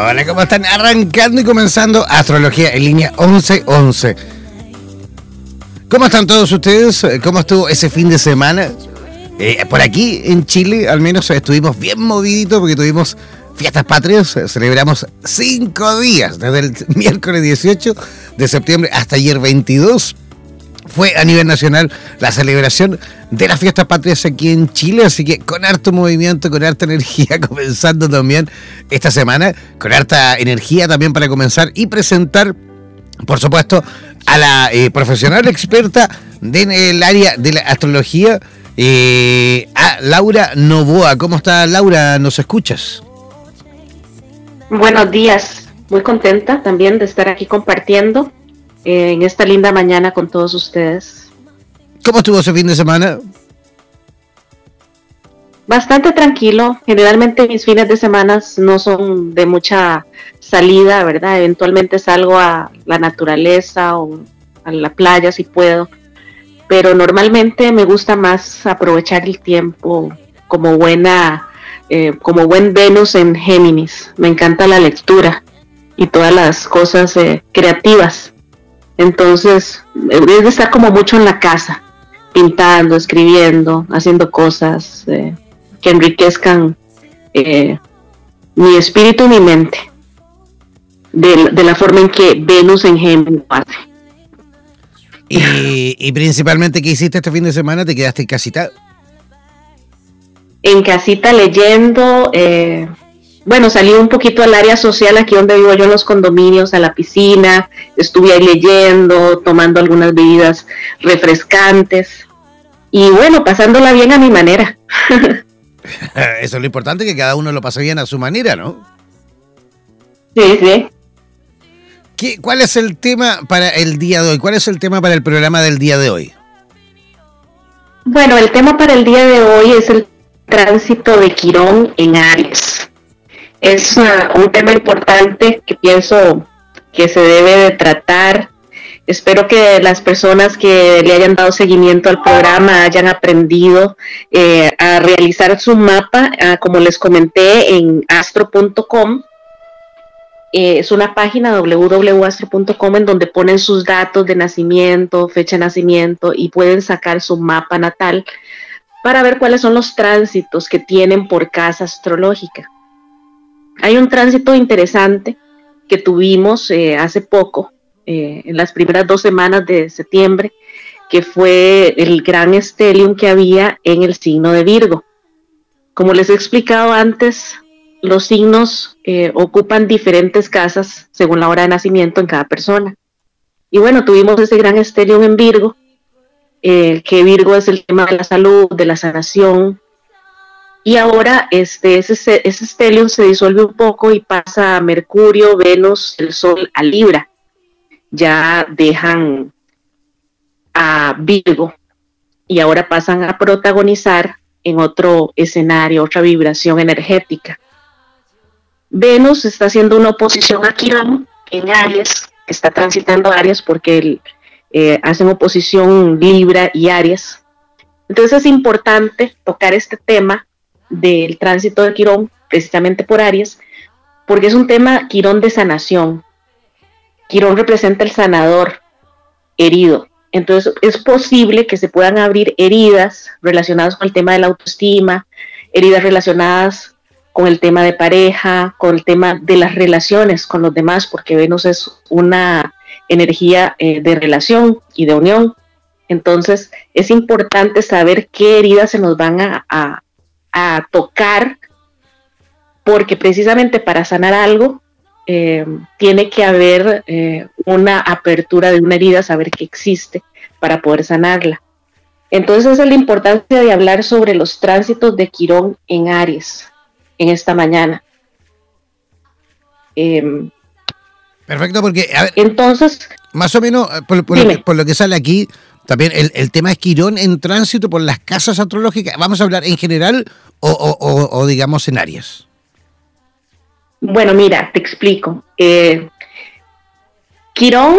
Hola, ¿cómo están? Arrancando y comenzando Astrología en línea 1111. ¿Cómo están todos ustedes? ¿Cómo estuvo ese fin de semana? Eh, por aquí en Chile al menos estuvimos bien moviditos porque tuvimos fiestas patrias. Celebramos cinco días, desde el miércoles 18 de septiembre hasta ayer 22 fue a nivel nacional la celebración de las fiestas patrias aquí en Chile, así que con harto movimiento, con harta energía, comenzando también esta semana, con harta energía también para comenzar y presentar, por supuesto, a la eh, profesional experta del área de la astrología, eh, a Laura Novoa. ¿Cómo está Laura? ¿Nos escuchas? Buenos días, muy contenta también de estar aquí compartiendo en esta linda mañana con todos ustedes. ¿Cómo estuvo ese fin de semana? Bastante tranquilo. Generalmente mis fines de semana no son de mucha salida, ¿verdad? Eventualmente salgo a la naturaleza o a la playa si puedo. Pero normalmente me gusta más aprovechar el tiempo como buena, eh, como buen Venus en Géminis. Me encanta la lectura y todas las cosas eh, creativas. Entonces, es de estar como mucho en la casa, pintando, escribiendo, haciendo cosas eh, que enriquezcan eh, mi espíritu y mi mente, de, la forma en que Venus en Géminis hace. Y, y, principalmente, ¿qué hiciste este fin de semana? ¿Te quedaste en casita? En casita leyendo, eh, bueno, salí un poquito al área social aquí donde vivo yo en los condominios, a la piscina, estuve ahí leyendo, tomando algunas bebidas refrescantes y bueno, pasándola bien a mi manera. Eso es lo importante, que cada uno lo pase bien a su manera, ¿no? Sí, sí. ¿Qué, ¿Cuál es el tema para el día de hoy? ¿Cuál es el tema para el programa del día de hoy? Bueno, el tema para el día de hoy es el tránsito de Quirón en Aries es un tema importante que pienso que se debe de tratar. Espero que las personas que le hayan dado seguimiento al programa hayan aprendido eh, a realizar su mapa, ah, como les comenté, en astro.com. Eh, es una página www.astro.com en donde ponen sus datos de nacimiento, fecha de nacimiento y pueden sacar su mapa natal para ver cuáles son los tránsitos que tienen por casa astrológica. Hay un tránsito interesante que tuvimos eh, hace poco, eh, en las primeras dos semanas de septiembre, que fue el gran estelium que había en el signo de Virgo. Como les he explicado antes, los signos eh, ocupan diferentes casas según la hora de nacimiento en cada persona. Y bueno, tuvimos ese gran estelium en Virgo, que Virgo es el tema de la salud, de la sanación, y ahora este, ese, ese se disuelve un poco y pasa a Mercurio, Venus, el Sol a Libra. Ya dejan a Virgo y ahora pasan a protagonizar en otro escenario, otra vibración energética. Venus está haciendo una oposición a Quirón en Aries, está transitando Aries porque eh, hacen oposición Libra y Aries. Entonces es importante tocar este tema del tránsito de Quirón, precisamente por Aries, porque es un tema Quirón de sanación. Quirón representa el sanador herido. Entonces es posible que se puedan abrir heridas relacionadas con el tema de la autoestima, heridas relacionadas con el tema de pareja, con el tema de las relaciones con los demás, porque Venus es una energía eh, de relación y de unión. Entonces es importante saber qué heridas se nos van a, tocar, porque precisamente para sanar algo eh, tiene que haber eh, una apertura de una herida, saber que existe para poder sanarla. Entonces esa es la importancia de hablar sobre los tránsitos de Quirón en Aries en esta mañana. Em, Perfecto, porque entonces más o menos eh, por, lo que, sale aquí, también el, tema es Quirón en tránsito por las casas astrológicas. ¿Vamos a hablar en general o, digamos en Aries? Bueno, mira, te explico. Eh, Quirón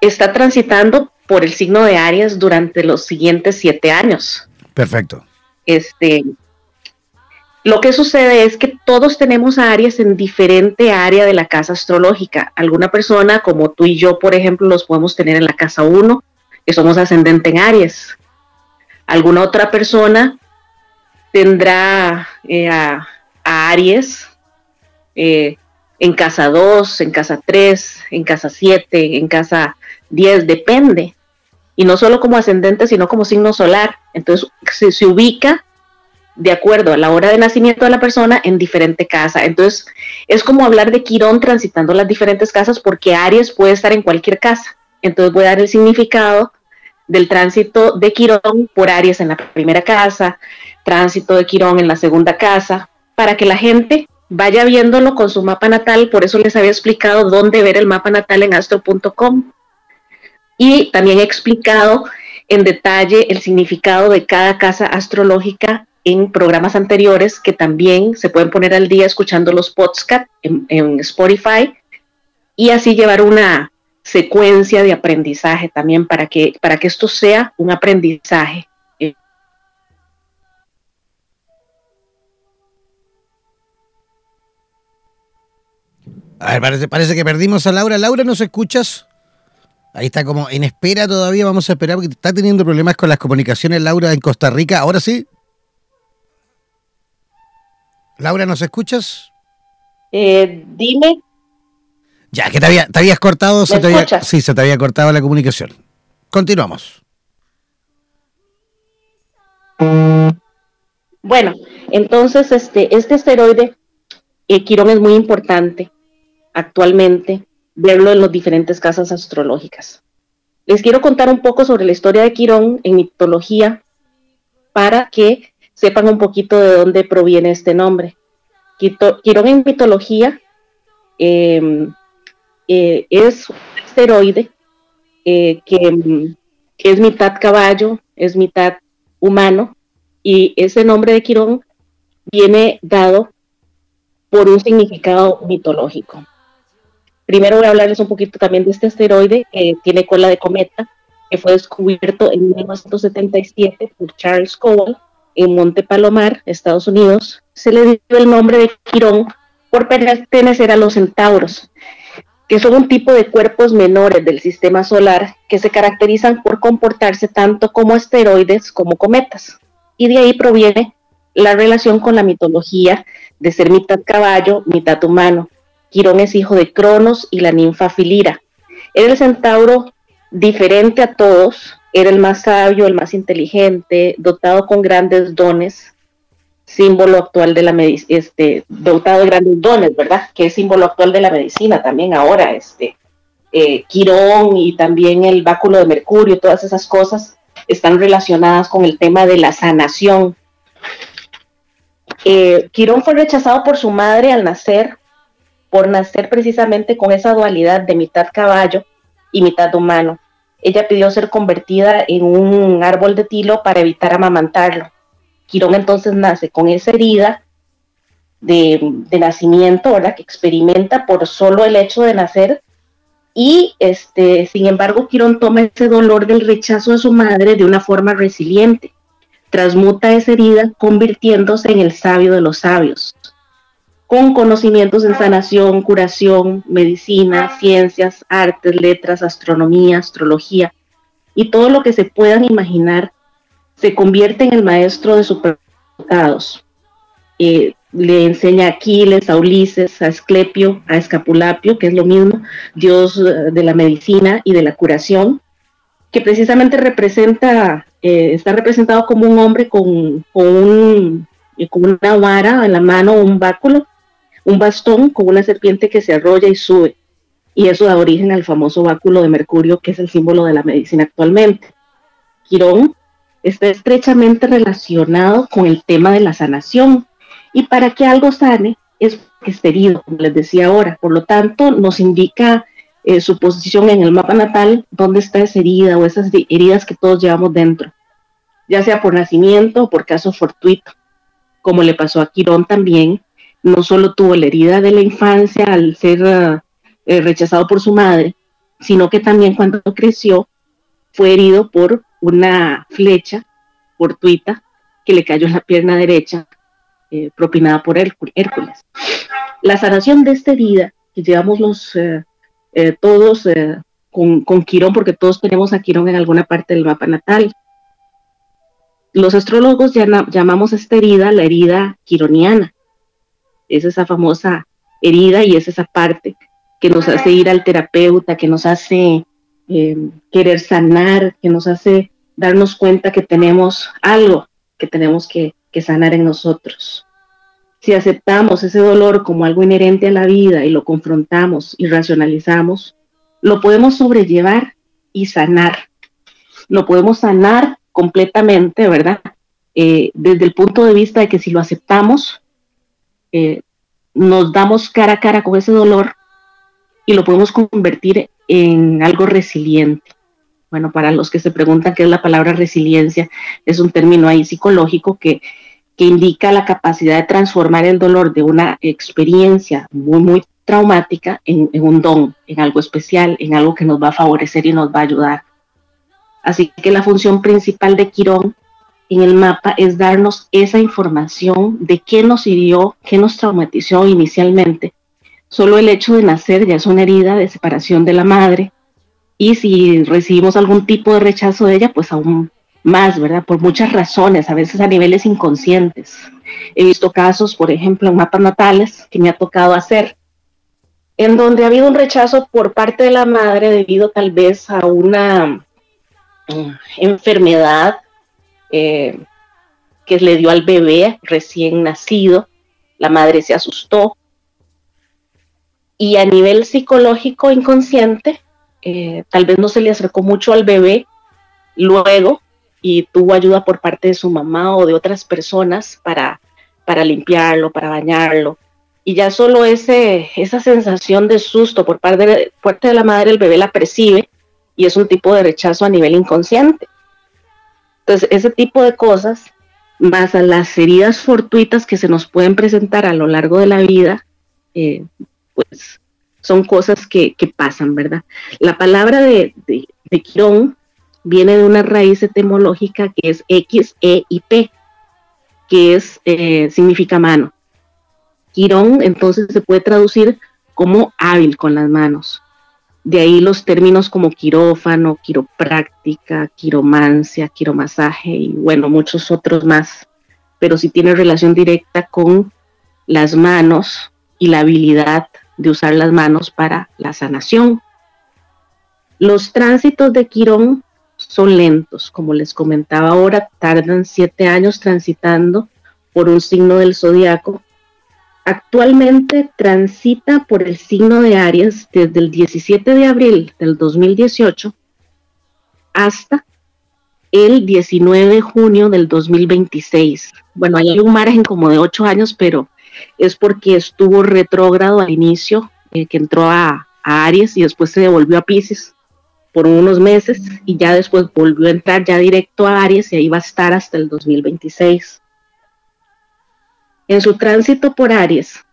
está transitando por el signo de Aries durante los siguientes siete años. Perfecto. Este, lo que sucede es que todos tenemos Aries en diferente área de la casa astrológica. Alguna persona, como tú y yo, por ejemplo, los podemos tener en la casa 1, que somos ascendente en Aries. Alguna otra persona tendrá eh, a, Aries eh, en casa 2, en casa 3, en casa 7, en casa 10, depende y no solo como ascendente, sino como signo solar. Entonces se, ubica de acuerdo a la hora de nacimiento de la persona en diferente casa. Entonces es como hablar de Quirón transitando las diferentes casas porque Aries puede estar en cualquier casa. Entonces voy a dar el significado del tránsito de Quirón por Aries en la primera casa, tránsito de Quirón en la segunda casa, para que la gente vaya viéndolo con su mapa natal. Por eso les había explicado dónde ver el mapa natal en astro.com y también he explicado en detalle el significado de cada casa astrológica en programas anteriores que también se pueden poner al día escuchando los podcasts en, Spotify y así llevar una secuencia de aprendizaje también para que, para que esto sea un aprendizaje. A ver, parece, parece que perdimos a Laura. Laura, ¿nos escuchas? Ahí está como en espera todavía, vamos a esperar porque está teniendo problemas con las comunicaciones Laura en Costa Rica. Ahora sí. Laura, ¿nos escuchas? Eh, dime. Ya, que te, había, te habías cortado. Se te sí, se te había cortado la comunicación. Continuamos. Bueno, entonces este, este esteroide, eh, Quirón, es muy importante actualmente verlo en las diferentes casas astrológicas. Les quiero contar un poco sobre la historia de Quirón en mitología para que sepan un poquito de dónde proviene este nombre. Quirón en mitología em, eh, es un asteroide eh, que, es mitad caballo, es mitad humano, y ese nombre de Quirón viene dado por un significado mitológico. Primero voy a hablarles un poquito también de este asteroide que tiene cola de cometa, que fue descubierto en 1977 por Charles Cowell en Monte Palomar, Estados Unidos. Se le dio el nombre de Quirón por pertenecer a los centauros, que son un tipo de cuerpos menores del sistema solar que se caracterizan por comportarse tanto como asteroides como cometas. Y de ahí proviene la relación con la mitología de ser mitad caballo, mitad humano, Quirón es hijo de Cronos y la ninfa Filira. Era el centauro diferente a todos, era el más sabio, el más inteligente, dotado con grandes dones, símbolo actual de la medicina, este, dotado de grandes dones, ¿verdad? Que es símbolo actual de la medicina también ahora, este, eh, Quirón y también el báculo de Mercurio, todas esas cosas están relacionadas con el tema de la sanación. Eh, Quirón fue rechazado por su madre al nacer por nacer precisamente con esa dualidad de mitad caballo y mitad humano. Ella pidió ser convertida en un árbol de tilo para evitar amamantarlo. Quirón entonces nace con esa herida de, nacimiento, ¿verdad? Que experimenta por solo el hecho de nacer. Y este, sin embargo, Quirón toma ese dolor del rechazo de su madre de una forma resiliente. Transmuta esa herida convirtiéndose en el sabio de los sabios con conocimientos en sanación, curación, medicina, ciencias, artes, letras, astronomía, astrología y todo lo que se puedan imaginar, se convierte en el maestro de superdotados. Eh, le enseña a Aquiles, a Ulises, a Esclepio, a Escapulapio, que es lo mismo, dios eh, de la medicina y de la curación, que precisamente representa, eh, está representado como un hombre con, con, eh, con, una vara en la mano, un báculo, un bastón con una serpiente que se arrolla y sube. Y eso da origen al famoso báculo de Mercurio, que es el símbolo de la medicina actualmente. Quirón está estrechamente relacionado con el tema de la sanación. Y para que algo sane es que esté herido, como les decía ahora. Por lo tanto, nos indica eh, su posición en el mapa natal, dónde está esa herida o esas heridas que todos llevamos dentro, ya sea por nacimiento o por caso fortuito, como le pasó a Quirón también. No solo tuvo la herida de la infancia al ser eh, rechazado por su madre, sino que también cuando creció fue herido por una flecha fortuita que le cayó en la pierna derecha, eh, propinada por Hércules. La sanación de esta herida que llevamos los, eh, eh, todos con, con, Quirón, porque todos tenemos a Quirón en alguna parte del mapa natal. Los astrólogos llamamos esta herida la herida quironiana. Es esa famosa herida y es esa parte que nos hace ir al terapeuta, que nos hace eh, querer sanar, que nos hace darnos cuenta que tenemos algo que tenemos que, sanar en nosotros. Si aceptamos ese dolor como algo inherente a la vida y lo confrontamos y racionalizamos, lo podemos sobrellevar y sanar. Lo podemos sanar completamente, ¿verdad? Eh, desde el punto de vista de que si lo aceptamos, eh, nos damos cara a cara con ese dolor y lo podemos convertir en algo resiliente. Bueno, para los que se preguntan qué es la palabra resiliencia, es un término ahí psicológico que, que indica la capacidad de transformar el dolor de una experiencia muy, muy traumática en, en, un don, en algo especial, en algo que nos va a favorecer y nos va a ayudar. Así que la función principal de Quirón en el mapa es darnos esa información de qué nos hirió, qué nos traumatizó inicialmente Solo el hecho de nacer ya es una herida de separación de la madre y si recibimos algún tipo de rechazo de ella, pues aún más, ¿verdad? Por muchas razones, a veces a niveles inconscientes. He visto casos, por ejemplo, en mapas natales que me ha tocado hacer, en donde ha habido un rechazo por parte de la madre debido tal vez a una mm, enfermedad eh, que le dio al bebé recién nacido. La madre se asustó, y a nivel psicológico inconsciente, eh, tal vez no se le acercó mucho al bebé luego y tuvo ayuda por parte de su mamá o de otras personas para, para limpiarlo, para bañarlo. Y ya solo ese, esa sensación de susto por parte de, parte de la madre, el bebé la percibe y es un tipo de rechazo a nivel inconsciente. Entonces, ese tipo de cosas, más a las heridas fortuitas que se nos pueden presentar a lo largo de la vida, eh, pues son cosas que, pasan, ¿verdad? La palabra de, Quirón viene de una raíz etimológica que es X, E y P, que es, eh, significa mano. Quirón entonces se puede traducir como hábil con las manos. De ahí los términos como quirófano, quiropráctica, quiromancia, quiromasaje y bueno, muchos otros más. Pero sí tiene relación directa con las manos y la habilidad de usar las manos para la sanación. Los tránsitos de Quirón son lentos, como les comentaba ahora, tardan siete años transitando por un signo del zodiaco. Actualmente transita por el signo de Aries desde el 17 de abril del 2018 hasta el 19 de junio del 2026. Bueno, hay un margen como de ocho años, pero es porque estuvo retrógrado al inicio, eh, que entró a, Aries y después se devolvió a Pisces por unos meses y ya después volvió a entrar ya directo a Aries y ahí va a estar hasta el 2026. En su tránsito por Aries,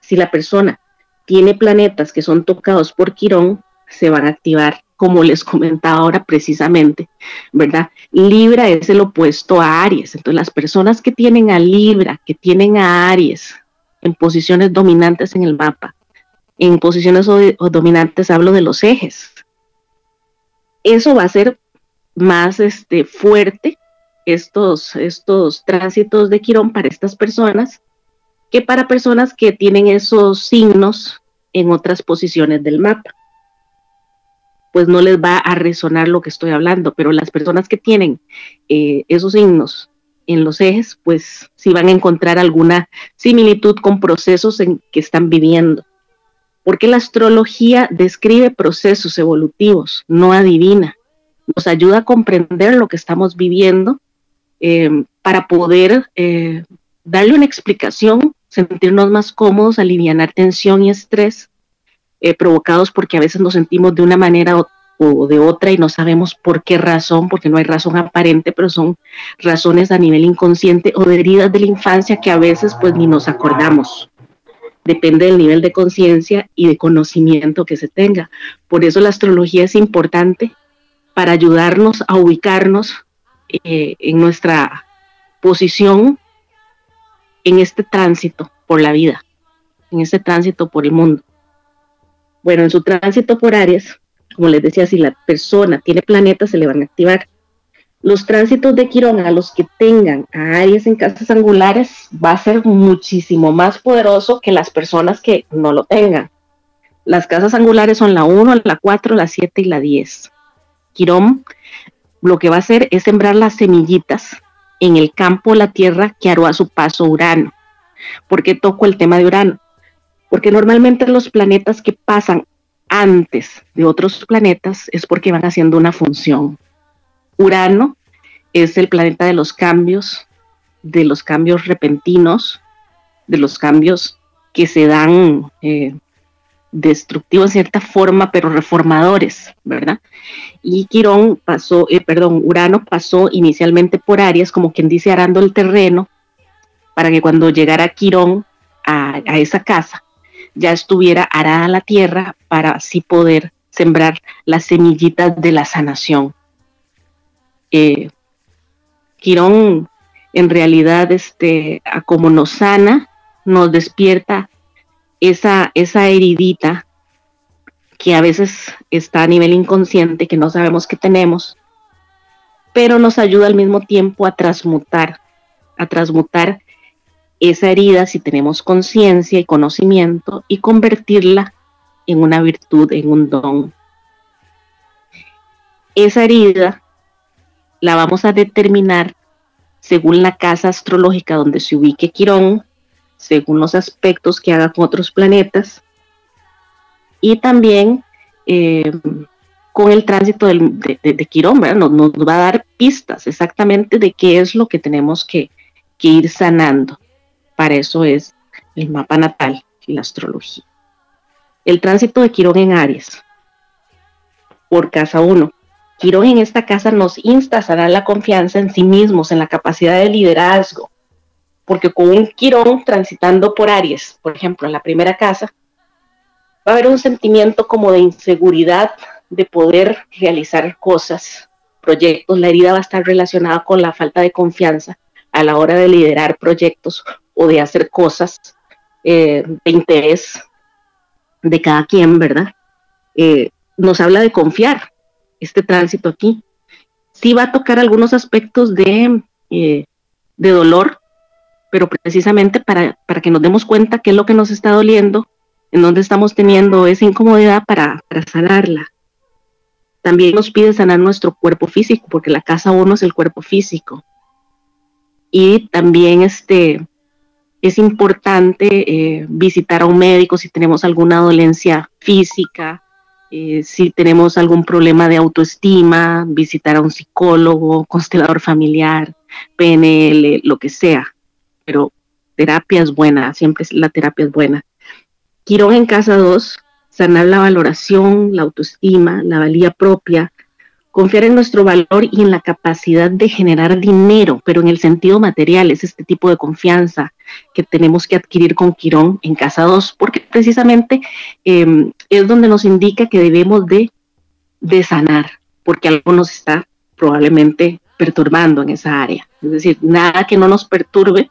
si la persona tiene planetas que son tocados por Quirón, se van a activar, como les comentaba ahora precisamente, ¿verdad? Libra es el opuesto a Aries. Entonces, las personas que tienen a Libra, que tienen a Aries en posiciones dominantes en el mapa. En posiciones dominantes hablo de los ejes. Eso va a ser más este, fuerte estos, estos tránsitos de Quirón para estas personas que para personas que tienen esos signos en otras posiciones del mapa. Pues no les va a resonar lo que estoy hablando, pero las personas que tienen eh, esos signos en los ejes, pues sí van a encontrar alguna similitud con procesos en que están viviendo. Porque la astrología describe procesos evolutivos, no adivina. Nos ayuda a comprender lo que estamos viviendo eh, para poder eh, darle una explicación, sentirnos más cómodos, aliviar tensión y estrés eh, provocados porque a veces nos sentimos de una manera o, de otra y no sabemos por qué razón, porque no hay razón aparente, pero son razones a nivel inconsciente o de heridas de la infancia que a veces pues ni nos acordamos. Depende del nivel de conciencia y de conocimiento que se tenga. Por eso la astrología es importante para ayudarnos a ubicarnos eh, en nuestra posición en este tránsito por la vida, en este tránsito por el mundo. Bueno, en su tránsito por Aries, como les decía, si la persona tiene planetas, se le van a activar. Los tránsitos de Quirón a los que tengan a Aries en casas angulares va a ser muchísimo más poderoso que las personas que no lo tengan. Las casas angulares son la 1, la 4, la 7 y la 10. Quirón lo que va a hacer es sembrar las semillitas en el campo, la tierra que hará a su paso Urano. ¿Por qué toco el tema de Urano? Porque normalmente los planetas que pasan antes de otros planetas es porque van haciendo una función. Urano es el planeta de los cambios, de los cambios repentinos, de los cambios que se dan eh, destructivos en cierta forma, pero reformadores, ¿verdad? Y Quirón pasó, eh, perdón, Urano pasó inicialmente por Aries, como quien dice, arando el terreno, para que cuando llegara Quirón a esa casa, ya estuviera arada la tierra para así poder sembrar las semillitas de la sanación. Eh, Quirón en realidad, este, como nos sana, nos despierta esa, esa heridita que a veces está a nivel inconsciente, que no sabemos que tenemos, pero nos ayuda al mismo tiempo a transmutar, a transmutar esa herida si tenemos conciencia y conocimiento y convertirla en una virtud, en un don. Esa herida la vamos a determinar según la casa astrológica donde se ubique Quirón, según los aspectos que haga con otros planetas y también eh, con el tránsito de, Quirón, Nos, va a dar pistas exactamente de qué es lo que tenemos que ir sanando. Para eso es el mapa natal y la astrología. El tránsito de Quirón en Aries por casa 1. Quirón en esta casa nos insta a sanar la confianza en sí mismos, en la capacidad de liderazgo, porque con un Quirón transitando por Aries, por ejemplo, en la primera casa, va a haber un sentimiento como de inseguridad de poder realizar cosas, proyectos. La herida va a estar relacionada con la falta de confianza a la hora de liderar proyectos o de hacer cosas eh, de interés de cada quien, ¿verdad? Eh, nos habla de confiar este tránsito aquí. Sí va a tocar algunos aspectos de, eh, de dolor, pero precisamente para, para, que nos demos cuenta qué es lo que nos está doliendo, en dónde estamos teniendo esa incomodidad para, para sanarla. También nos pide sanar nuestro cuerpo físico, porque la casa uno es el cuerpo físico. Y también este, es importante eh, visitar a un médico si tenemos alguna dolencia física, eh, si tenemos algún problema de autoestima, visitar a un psicólogo, constelador familiar, PNL, lo que sea. Pero terapia es buena, siempre la terapia es buena. Quirón en casa 2, sanar la valoración, la autoestima, la valía propia, Confiar en nuestro valor y en la capacidad de generar dinero, pero en el sentido material, es este tipo de confianza que tenemos que adquirir con Quirón en Casa 2, porque precisamente em, es donde nos indica que debemos de, de sanar, porque algo nos está probablemente perturbando en esa área. Es decir, nada que no nos perturbe,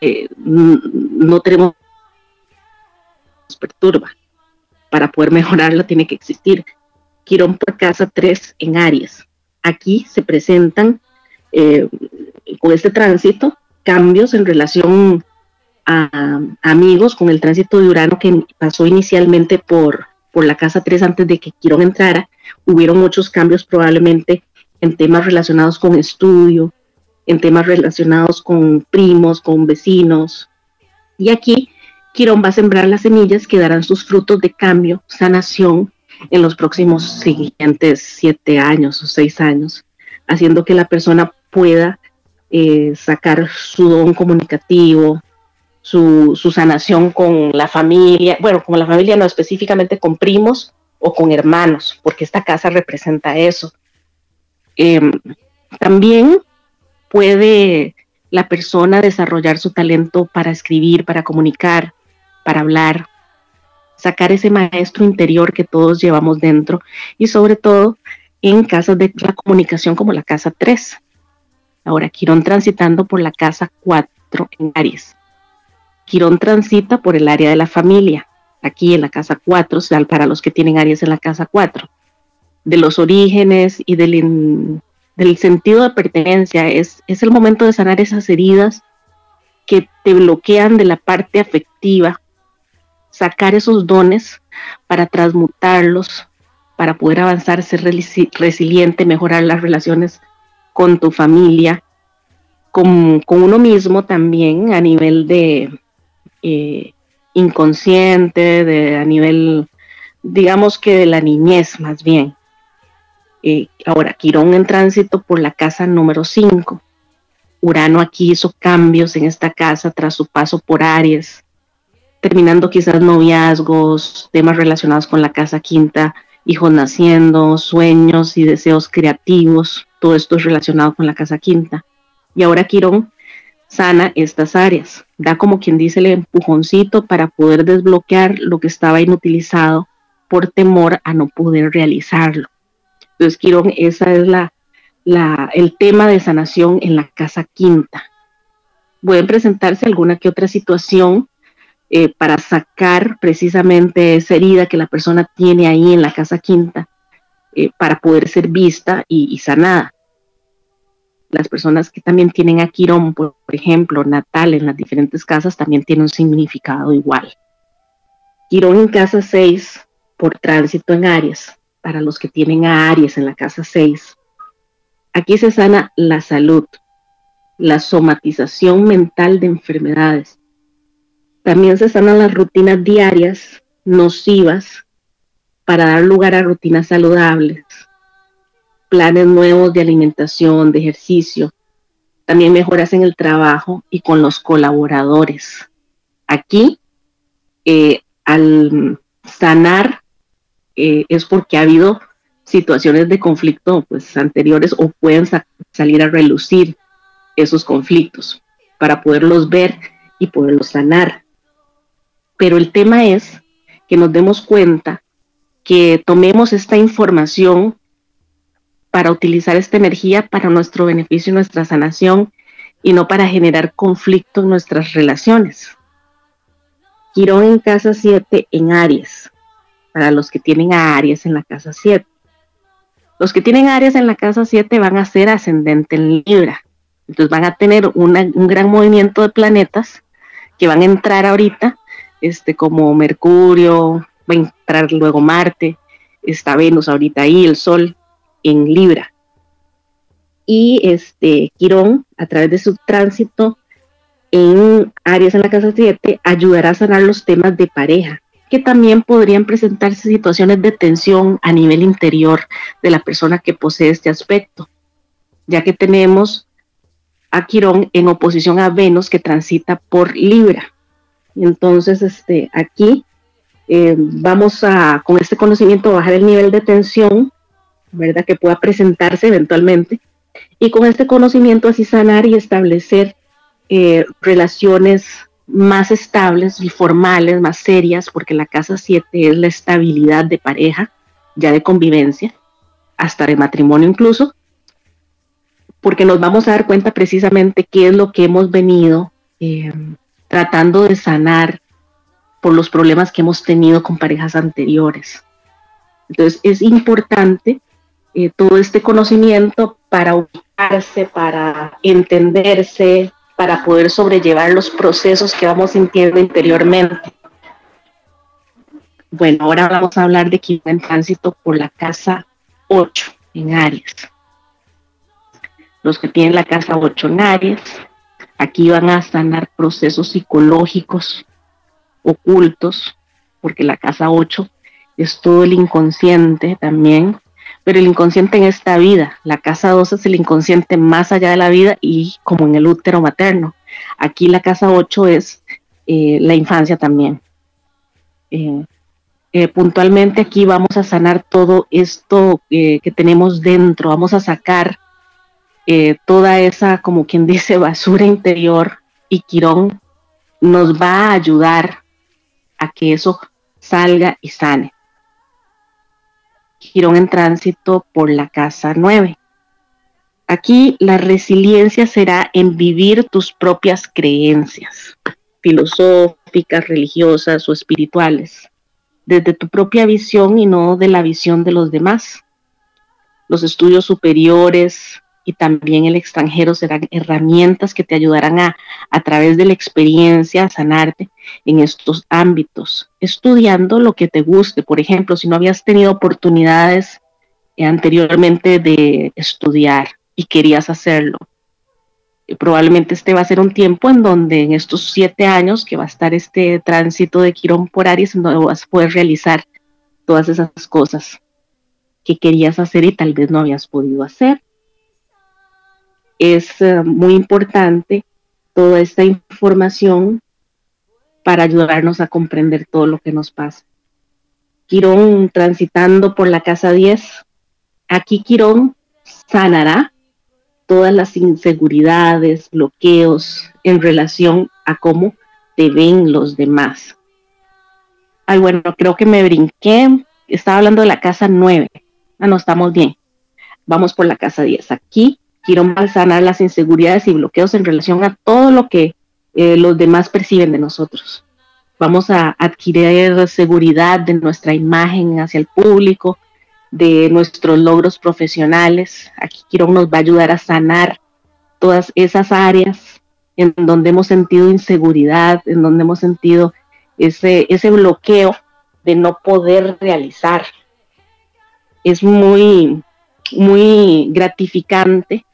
eh, no tenemos nos perturba. Para poder mejorarlo tiene que existir. Quirón por casa 3 en Aries. Aquí se presentan eh, con este tránsito cambios en relación a, amigos con el tránsito de Urano que pasó inicialmente por, por la casa 3 antes de que Quirón entrara, hubieron muchos cambios probablemente en temas relacionados con estudio, en temas relacionados con primos, con vecinos. Y aquí Quirón va a sembrar las semillas que darán sus frutos de cambio, sanación en los próximos siguientes siete años o seis años, haciendo que la persona pueda eh, sacar su don comunicativo, su, sanación con la familia, bueno, con la familia no específicamente con primos o con hermanos, porque esta casa representa eso. Em, también puede la persona desarrollar su talento para escribir, para comunicar, para hablar, sacar ese maestro interior que todos llevamos dentro y sobre todo en casas de la comunicación como la casa 3. Ahora, Quirón transitando por la casa 4 en Aries. Quirón transita por el área de la familia, aquí en la casa 4, para los que tienen Aries en la casa 4. De los orígenes y del, del sentido de pertenencia, es, es el momento de sanar esas heridas que te bloquean de la parte afectiva sacar esos dones para transmutarlos, para poder avanzar, ser resiliente, mejorar las relaciones con tu familia, con, uno mismo también a nivel de eh, inconsciente, de, a nivel, digamos que de la niñez más bien. Eh, ahora, Quirón en tránsito por la casa número 5. Urano aquí hizo cambios en esta casa tras su paso por Aries terminando quizás noviazgos, temas relacionados con la casa quinta, hijos naciendo, sueños y deseos creativos, todo esto es relacionado con la casa quinta. Y ahora Quirón sana estas áreas, da como quien dice el empujoncito para poder desbloquear lo que estaba inutilizado por temor a no poder realizarlo. Entonces, Quirón, esa es la, el tema de sanación en la casa quinta. Pueden presentarse alguna que otra situación eh, para sacar precisamente esa herida que la persona tiene ahí en la casa quinta eh, para poder ser vista y, sanada. Las personas que también tienen a Quirón, por, ejemplo, natal en las diferentes casas, también tiene un significado igual. Quirón en casa 6 por tránsito en Aries, para los que tienen a Aries en la casa 6. Aquí se sana la salud, la somatización mental de enfermedades, también se sanan las rutinas diarias nocivas para dar lugar a rutinas saludables, planes nuevos de alimentación, de ejercicio, también mejoras en el trabajo y con los colaboradores. Aquí, eh, al sanar, eh, es porque ha habido situaciones de conflicto pues, anteriores o pueden salir a relucir esos conflictos para poderlos ver y poderlos sanar. Pero el tema es que nos demos cuenta que tomemos esta información para utilizar esta energía para nuestro beneficio y nuestra sanación y no para generar conflicto en nuestras relaciones. Quirón en casa 7 en Aries, para los que tienen a Aries en la casa 7. Los que tienen Aries en la casa 7 van a ser ascendente en Libra. Entonces van a tener un gran movimiento de planetas que van a entrar ahorita este, como Mercurio, va a entrar luego Marte, está Venus ahorita ahí, el Sol en Libra. Y este Quirón, a través de su tránsito en Aries en la casa 7, ayudará a sanar los temas de pareja, que también podrían presentarse situaciones de tensión a nivel interior de la persona que posee este aspecto, ya que tenemos a Quirón en oposición a Venus que transita por Libra. Entonces, este, aquí eh, vamos a, con este conocimiento, bajar el nivel de tensión, ¿verdad? Que pueda presentarse eventualmente. Y con este conocimiento así sanar y establecer eh, relaciones más estables y formales, más serias, porque la casa 7 es la estabilidad de pareja, ya de convivencia, hasta de matrimonio incluso, porque nos vamos a dar cuenta precisamente qué es lo que hemos venido eh, tratando de sanar por los problemas que hemos tenido con parejas anteriores. Entonces es importante eh, todo este conocimiento para ubicarse, para entenderse, para poder sobrellevar los procesos que vamos sintiendo interiormente. Bueno, ahora vamos a hablar de Quirón en tránsito por la casa 8 en Aries. Los que tienen la casa 8 en Aries, aquí van a sanar procesos psicológicos ocultos, porque la casa 8 es todo el inconsciente también, pero el inconsciente en esta vida, la casa 12 es el inconsciente más allá de la vida y como en el útero materno. Aquí la casa 8 es eh, la infancia también. Eh, eh, puntualmente aquí vamos a sanar todo esto que tenemos dentro, vamos a sacar toda esa, como quien dice, basura interior y Quirón nos va a ayudar a que eso salga y sane. Girón en tránsito por la casa 9. Aquí la resiliencia será en vivir tus propias creencias filosóficas, religiosas o espirituales, desde tu propia visión y no de la visión de los demás. Los estudios superiores, y también el extranjero serán herramientas que te ayudarán a, a través de la experiencia, a sanarte en estos ámbitos, estudiando lo que te guste. Por ejemplo, si no habías tenido oportunidades eh, anteriormente de estudiar y querías hacerlo, eh, probablemente este va a ser un tiempo en donde en estos siete años que va a estar este tránsito de Quirón por Aries, donde vas a poder realizar todas esas cosas que querías hacer y tal vez no habías podido hacer es eh, muy importante toda esta información para ayudarnos a comprender todo lo que nos pasa. Quirón transitando por la casa 10. Aquí Quirón sanará todas las inseguridades, bloqueos en relación a cómo te ven los demás. Ay, bueno, creo que me brinqué. Estaba hablando de la casa 9. Ah, no, estamos bien. Vamos por la casa 10. Aquí A sanar las inseguridades y bloqueos en relación a todo lo que eh, los demás perciben de nosotros. Vamos a adquirir seguridad de nuestra imagen hacia el público, de nuestros logros profesionales. Aquí Quirón nos va a ayudar a sanar todas esas áreas en donde hemos sentido inseguridad, en donde hemos sentido ese, ese bloqueo de no poder realizar. Es muy, muy gratificante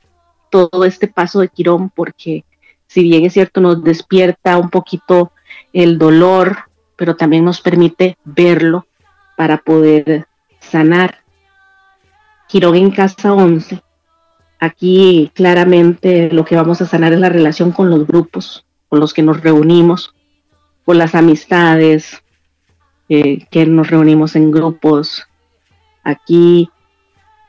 todo este paso de Quirón, porque si bien es cierto, nos despierta un poquito el dolor, pero también nos permite verlo para poder sanar. Quirón en casa 11. Aquí claramente lo que vamos a sanar es la relación con los grupos con los que nos reunimos, con las amistades, eh, que nos reunimos en grupos. Aquí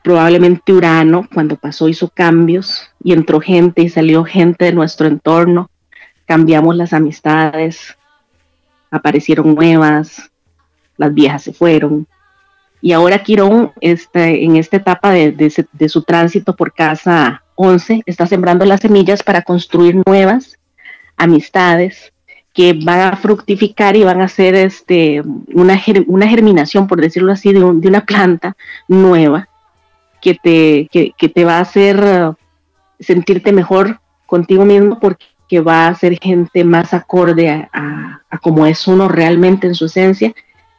probablemente Urano, cuando pasó, hizo cambios y entró gente y salió gente de nuestro entorno. Cambiamos las amistades, aparecieron nuevas, las viejas se fueron. Y ahora Quirón, este, en esta etapa de, su tránsito por casa 11, está sembrando las semillas para construir nuevas amistades que van a fructificar y van a hacer este, una, una germinación, por decirlo así, de una planta nueva que te, que, te va a hacer uh, sentirte mejor contigo mismo porque va a ser gente más acorde a, a, como es uno realmente en su esencia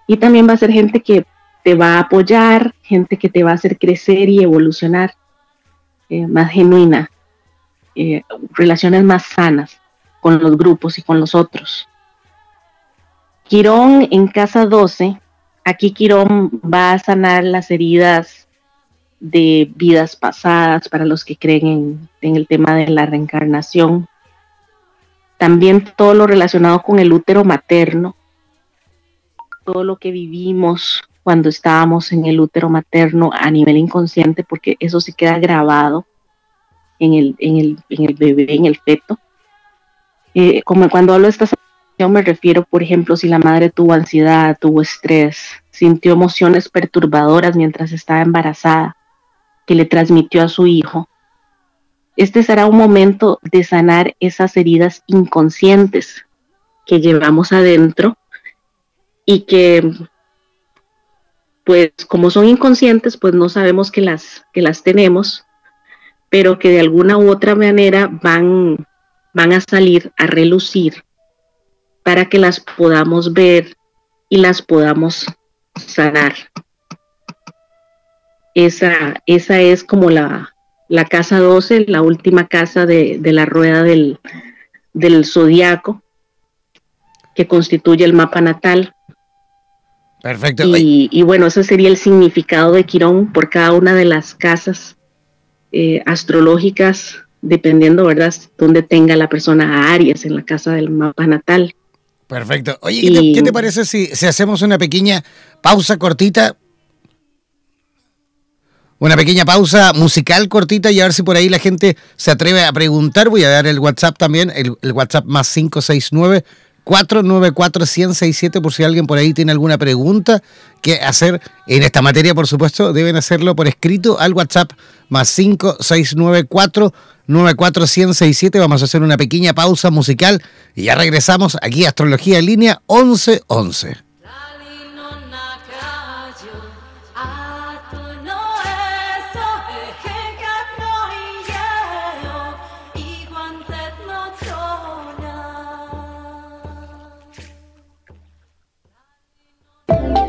y también va a ser gente que te va a apoyar, gente que te va a hacer crecer y evolucionar, eh, más genuina, eh, relaciones más sanas con los grupos y con los otros. Quirón en casa 12, aquí Quirón va a sanar las heridas de vidas pasadas, para los que creen en, el tema de la reencarnación. También todo lo relacionado con el útero materno, todo lo que vivimos cuando estábamos en el útero materno a nivel inconsciente, porque eso se queda grabado en el, en el, en el bebé, en el feto. Eh, como cuando hablo de esta situación me refiero, por ejemplo, si la madre tuvo ansiedad, tuvo estrés, sintió emociones perturbadoras mientras estaba embarazada, que le transmitió a su hijo. Este será un momento de sanar esas heridas inconscientes que llevamos adentro y que, pues como son inconscientes, pues no sabemos que las, que las tenemos, pero que de alguna u otra manera van, van a salir a relucir para que las podamos ver y las podamos sanar. Esa, esa es como la, la casa 12, la última casa de, la rueda del, del zodiaco, que constituye el mapa natal. Perfecto. Y, bueno, ese sería el significado de Quirón por cada una de las casas eh, astrológicas, dependiendo, ¿verdad?, dónde tenga la persona a Aries en la casa del mapa natal. Perfecto. Oye, ¿qué, te, parece si, si hacemos una pequeña pausa cortita una pequeña pausa musical cortita y a ver si por ahí la gente se atreve a preguntar. Voy a dar el WhatsApp también, el, WhatsApp más 569 494 1067 por si alguien por ahí tiene alguna pregunta que hacer en esta materia, por supuesto, deben hacerlo por escrito al WhatsApp más 569 494 1067. Vamos a hacer una pequeña pausa musical y ya regresamos aquí a Astrología en línea 1111.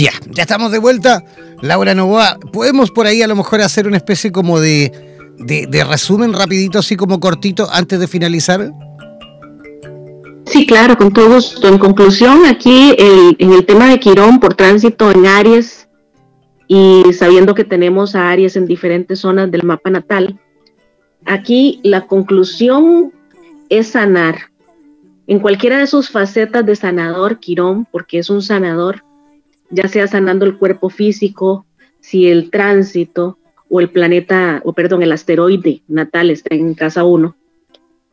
Ya, ya estamos de vuelta. Laura Novoa, ¿podemos por ahí a lo mejor hacer una especie como de, resumen rapidito, así como cortito, antes de finalizar? Sí, claro, con todo gusto. En conclusión, aquí en el tema de Quirón por tránsito en Aries y sabiendo que tenemos a Aries en diferentes zonas del mapa natal, aquí la conclusión es sanar. En cualquiera de sus facetas de sanador, Quirón, porque es un sanador, ya sea sanando el cuerpo físico, si el tránsito o el planeta, o perdón, el asteroide natal está en casa 1,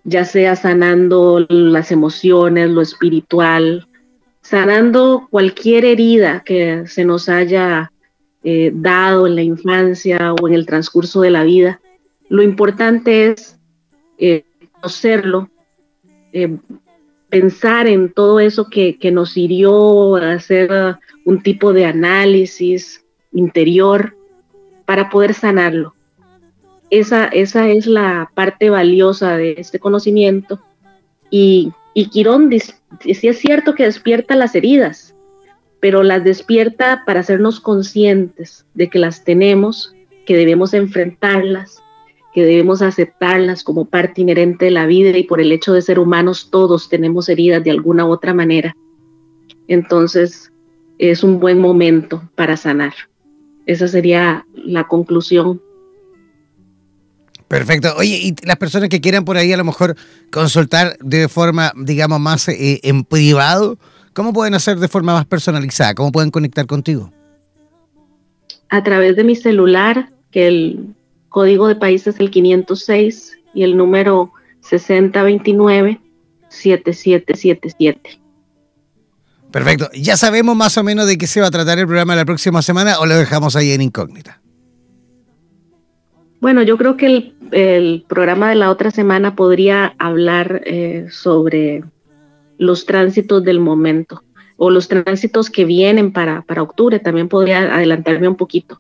ya sea sanando las emociones, lo espiritual, sanando cualquier herida que se nos haya eh, dado en la infancia o en el transcurso de la vida. Lo importante es eh, conocerlo, eh, pensar en todo eso que, que, nos hirió, hacer un tipo de análisis interior para poder sanarlo. Esa, esa es la parte valiosa de este conocimiento. Y, y Quirón sí es cierto que despierta las heridas, pero las despierta para hacernos conscientes de que las tenemos, que debemos enfrentarlas, que debemos aceptarlas como parte inherente de la vida y por el hecho de ser humanos todos tenemos heridas de alguna u otra manera. Entonces es un buen momento para sanar. Esa sería la conclusión. Perfecto. Oye, y las personas que quieran por ahí a lo mejor consultar de forma, digamos, más eh, en privado, ¿Cómo pueden hacer de forma más personalizada? ¿Cómo pueden conectar contigo? A través de mi celular, que el código de país es el 506 y el número 6029-7777. Perfecto. ¿Ya sabemos más o menos de qué se va a tratar el programa la próxima semana o lo dejamos ahí en incógnita? Bueno, yo creo que el, programa de la otra semana podría hablar eh, sobre los tránsitos del momento o los tránsitos que vienen para, para octubre. También podría adelantarme un poquito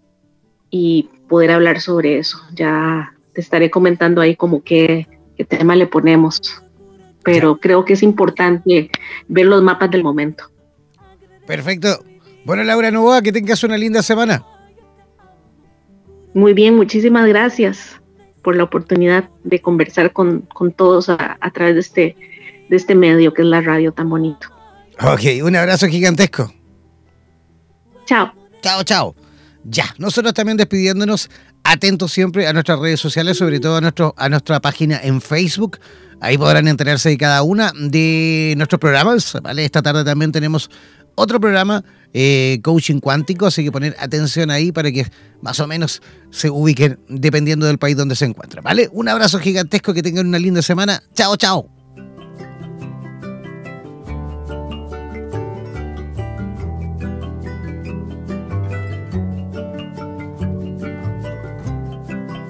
y poder hablar sobre eso. Ya te estaré comentando ahí como qué, qué tema le ponemos. Pero creo que es importante ver los mapas del momento. Perfecto. Bueno, Laura Novoa, que tengas una linda semana. Muy bien, muchísimas gracias por la oportunidad de conversar con, con todos a, a través de este de este medio que es la radio tan bonito. Ok, un abrazo gigantesco. Chao. Chao, chao. Ya, nosotros también despidiéndonos, atentos siempre a nuestras redes sociales, sobre todo a, nuestra página en Facebook. Ahí podrán enterarse de cada una de nuestros programas. ¿vale? Esta tarde también tenemos otro programa, eh, Coaching Cuántico, así que poner atención ahí para que más o menos se ubiquen dependiendo del país donde se encuentren. ¿Vale? Un abrazo gigantesco, que tengan una linda semana. Chao, chao.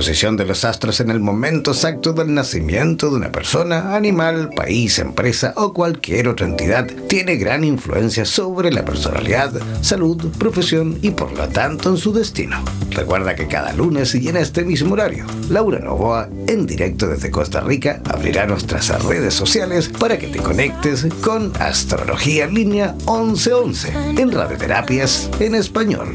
Posición de los astros en el momento exacto del nacimiento de una persona, animal, país, empresa o cualquier otra entidad tiene gran influencia sobre la personalidad, salud, profesión y por lo tanto en su destino. Recuerda que cada lunes y en este mismo horario, Laura Novoa, en directo desde Costa Rica, abrirá nuestras redes sociales para que te conectes con Astrología Línea 1111 en Radioterapias en español.